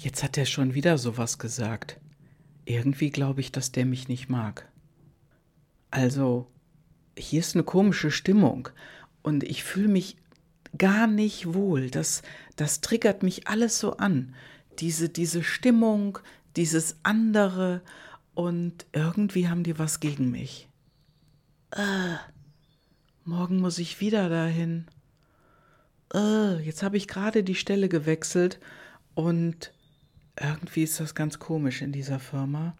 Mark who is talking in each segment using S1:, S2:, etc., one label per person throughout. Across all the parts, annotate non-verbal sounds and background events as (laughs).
S1: Jetzt hat er schon wieder sowas gesagt. Irgendwie glaube ich, dass der mich nicht mag. Also, hier ist eine komische Stimmung und ich fühle mich gar nicht wohl. Das, das triggert mich alles so an. Diese, diese Stimmung, dieses andere und irgendwie haben die was gegen mich. Äh, morgen muss ich wieder dahin. Äh, jetzt habe ich gerade die Stelle gewechselt und irgendwie ist das ganz komisch in dieser Firma.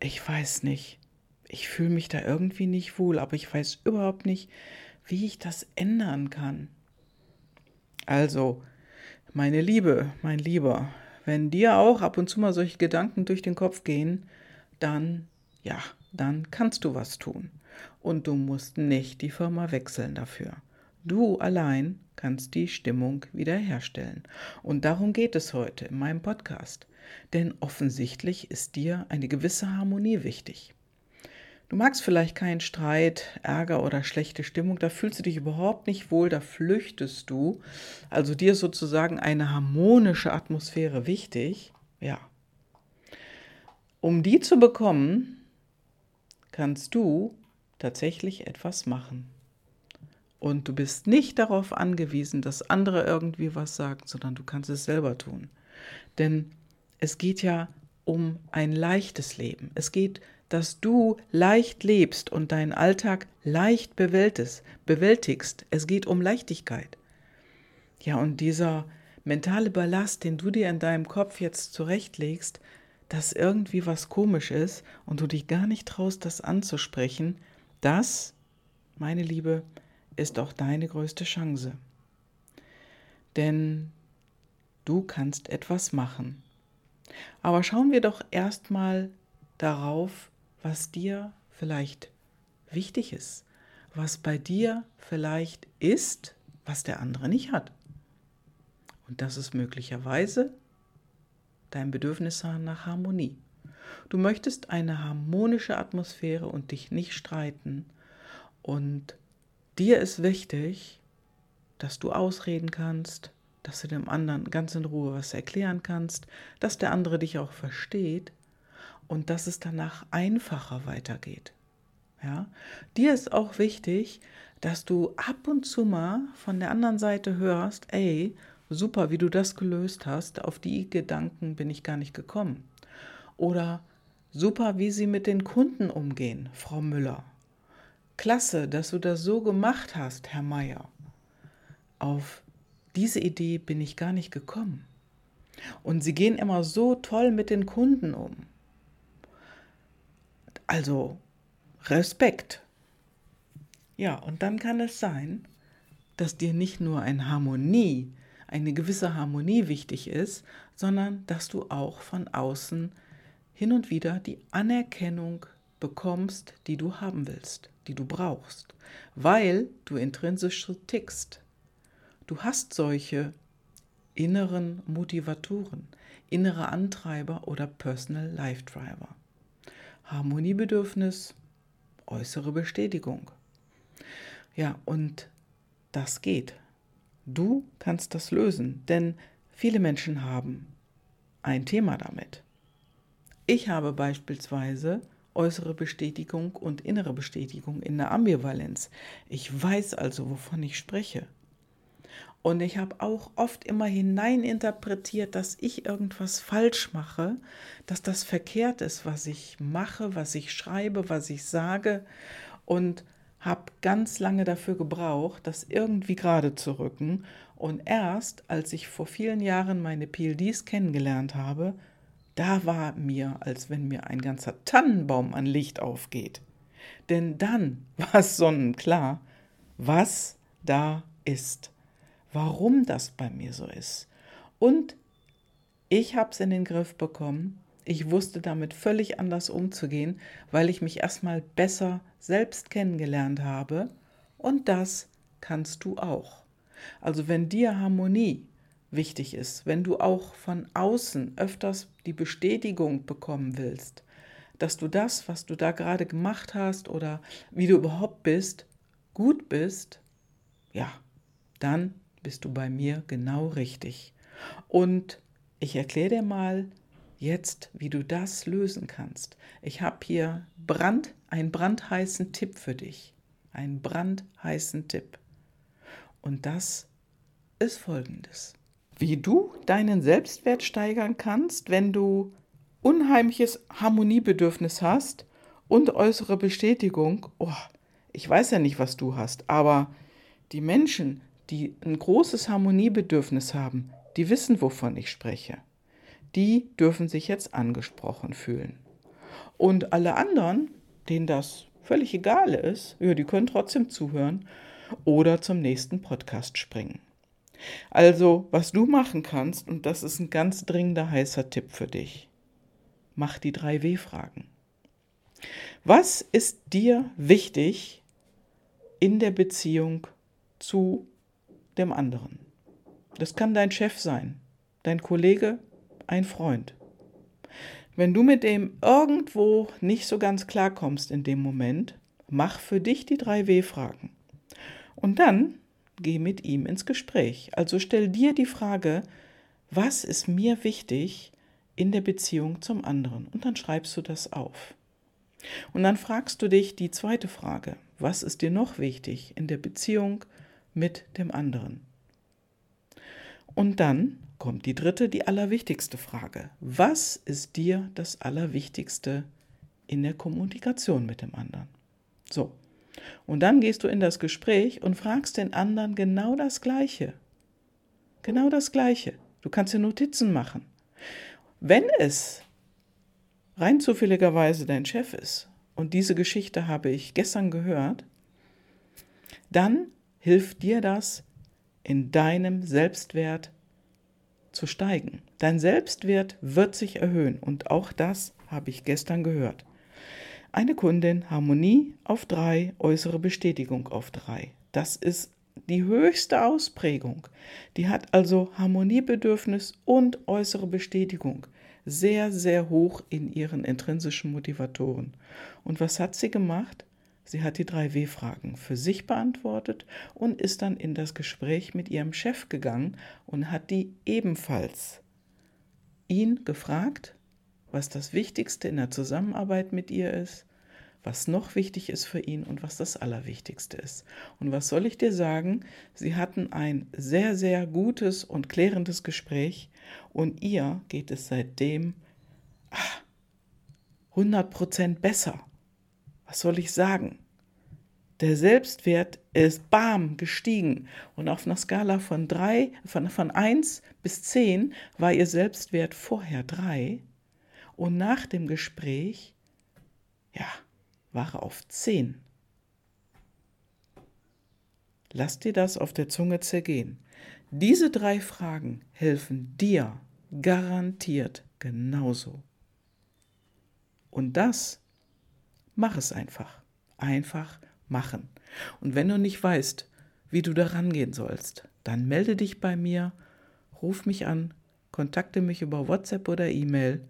S1: Ich weiß nicht. Ich fühle mich da irgendwie nicht wohl, aber ich weiß überhaupt nicht, wie ich das ändern kann. Also, meine Liebe, mein Lieber, wenn dir auch ab und zu mal solche Gedanken durch den Kopf gehen, dann, ja, dann kannst du was tun. Und du musst nicht die Firma wechseln dafür. Du allein kannst die Stimmung wiederherstellen. Und darum geht es heute in meinem Podcast. Denn offensichtlich ist dir eine gewisse Harmonie wichtig. Du magst vielleicht keinen Streit, Ärger oder schlechte Stimmung, da fühlst du dich überhaupt nicht wohl, da flüchtest du. Also dir ist sozusagen eine harmonische Atmosphäre wichtig. Ja. Um die zu bekommen, kannst du tatsächlich etwas machen. Und du bist nicht darauf angewiesen, dass andere irgendwie was sagen, sondern du kannst es selber tun. Denn es geht ja um ein leichtes Leben. Es geht, dass du leicht lebst und deinen Alltag leicht bewältigst. Es geht um Leichtigkeit. Ja, und dieser mentale Ballast, den du dir in deinem Kopf jetzt zurechtlegst, dass irgendwie was komisch ist und du dich gar nicht traust, das anzusprechen, das, meine Liebe, ist auch deine größte Chance. Denn du kannst etwas machen. Aber schauen wir doch erstmal darauf, was dir vielleicht wichtig ist, was bei dir vielleicht ist, was der andere nicht hat. Und das ist möglicherweise dein Bedürfnis nach Harmonie. Du möchtest eine harmonische Atmosphäre und dich nicht streiten und Dir ist wichtig, dass du ausreden kannst, dass du dem anderen ganz in Ruhe was erklären kannst, dass der andere dich auch versteht und dass es danach einfacher weitergeht. Ja? Dir ist auch wichtig, dass du ab und zu mal von der anderen Seite hörst, ey, super, wie du das gelöst hast, auf die Gedanken bin ich gar nicht gekommen. Oder super, wie sie mit den Kunden umgehen, Frau Müller Klasse, dass du das so gemacht hast, Herr Meier. Auf diese Idee bin ich gar nicht gekommen. Und sie gehen immer so toll mit den Kunden um. Also Respekt. Ja, und dann kann es sein, dass dir nicht nur eine Harmonie, eine gewisse Harmonie wichtig ist, sondern dass du auch von außen hin und wieder die Anerkennung bekommst, die du haben willst die du brauchst, weil du intrinsisch tickst. Du hast solche inneren Motivatoren, innere Antreiber oder Personal Life Driver. Harmoniebedürfnis, äußere Bestätigung. Ja, und das geht. Du kannst das lösen, denn viele Menschen haben ein Thema damit. Ich habe beispielsweise äußere Bestätigung und innere Bestätigung in der Ambivalenz. Ich weiß also, wovon ich spreche. Und ich habe auch oft immer hineininterpretiert, dass ich irgendwas falsch mache, dass das verkehrt ist, was ich mache, was ich schreibe, was ich sage. Und habe ganz lange dafür gebraucht, das irgendwie gerade zu rücken. Und erst als ich vor vielen Jahren meine PLDs kennengelernt habe, da war mir, als wenn mir ein ganzer Tannenbaum an Licht aufgeht. Denn dann (laughs) war es sonnenklar, was da ist, warum das bei mir so ist. Und ich habe es in den Griff bekommen. Ich wusste damit völlig anders umzugehen, weil ich mich erstmal besser selbst kennengelernt habe. Und das kannst du auch. Also wenn dir Harmonie wichtig ist, wenn du auch von außen öfters die Bestätigung bekommen willst, dass du das, was du da gerade gemacht hast oder wie du überhaupt bist, gut bist, ja, dann bist du bei mir genau richtig. Und ich erkläre dir mal jetzt, wie du das lösen kannst. Ich habe hier Brand, einen brandheißen Tipp für dich. Einen brandheißen Tipp. Und das ist folgendes. Wie du deinen Selbstwert steigern kannst, wenn du unheimliches Harmoniebedürfnis hast und äußere Bestätigung. Oh, ich weiß ja nicht, was du hast, aber die Menschen, die ein großes Harmoniebedürfnis haben, die wissen, wovon ich spreche. Die dürfen sich jetzt angesprochen fühlen. Und alle anderen, denen das völlig egal ist, ja, die können trotzdem zuhören oder zum nächsten Podcast springen. Also, was du machen kannst, und das ist ein ganz dringender heißer Tipp für dich, mach die drei W-Fragen. Was ist dir wichtig in der Beziehung zu dem anderen? Das kann dein Chef sein, dein Kollege, ein Freund. Wenn du mit dem irgendwo nicht so ganz klarkommst in dem Moment, mach für dich die drei W-Fragen. Und dann geh mit ihm ins Gespräch. Also stell dir die Frage, was ist mir wichtig in der Beziehung zum anderen? Und dann schreibst du das auf. Und dann fragst du dich die zweite Frage, was ist dir noch wichtig in der Beziehung mit dem anderen? Und dann kommt die dritte, die allerwichtigste Frage. Was ist dir das Allerwichtigste in der Kommunikation mit dem anderen? So, und dann gehst du in das Gespräch und fragst den anderen genau das Gleiche. Genau das Gleiche. Du kannst dir Notizen machen. Wenn es rein zufälligerweise dein Chef ist, und diese Geschichte habe ich gestern gehört, dann hilft dir das, in deinem Selbstwert zu steigen. Dein Selbstwert wird sich erhöhen und auch das habe ich gestern gehört. Eine Kundin Harmonie auf drei, äußere Bestätigung auf drei. Das ist die höchste Ausprägung. Die hat also Harmoniebedürfnis und äußere Bestätigung sehr, sehr hoch in ihren intrinsischen Motivatoren. Und was hat sie gemacht? Sie hat die drei W-Fragen für sich beantwortet und ist dann in das Gespräch mit ihrem Chef gegangen und hat die ebenfalls ihn gefragt, was das Wichtigste in der Zusammenarbeit mit ihr ist, was noch wichtig ist für ihn und was das Allerwichtigste ist. Und was soll ich dir sagen? Sie hatten ein sehr, sehr gutes und klärendes Gespräch und ihr geht es seitdem ach, 100% besser. Was soll ich sagen? Der Selbstwert ist bam gestiegen und auf einer Skala von drei, von, von 1 bis 10 war ihr Selbstwert vorher 3 und nach dem Gespräch, ja, war er auf 10. Lass dir das auf der Zunge zergehen. Diese drei Fragen helfen dir garantiert genauso. Und das, mach es einfach. Einfach machen. Und wenn du nicht weißt, wie du da rangehen sollst, dann melde dich bei mir, ruf mich an, kontakte mich über WhatsApp oder E-Mail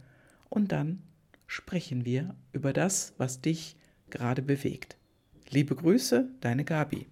S1: und dann sprechen wir über das, was dich gerade bewegt. Liebe Grüße, deine Gabi.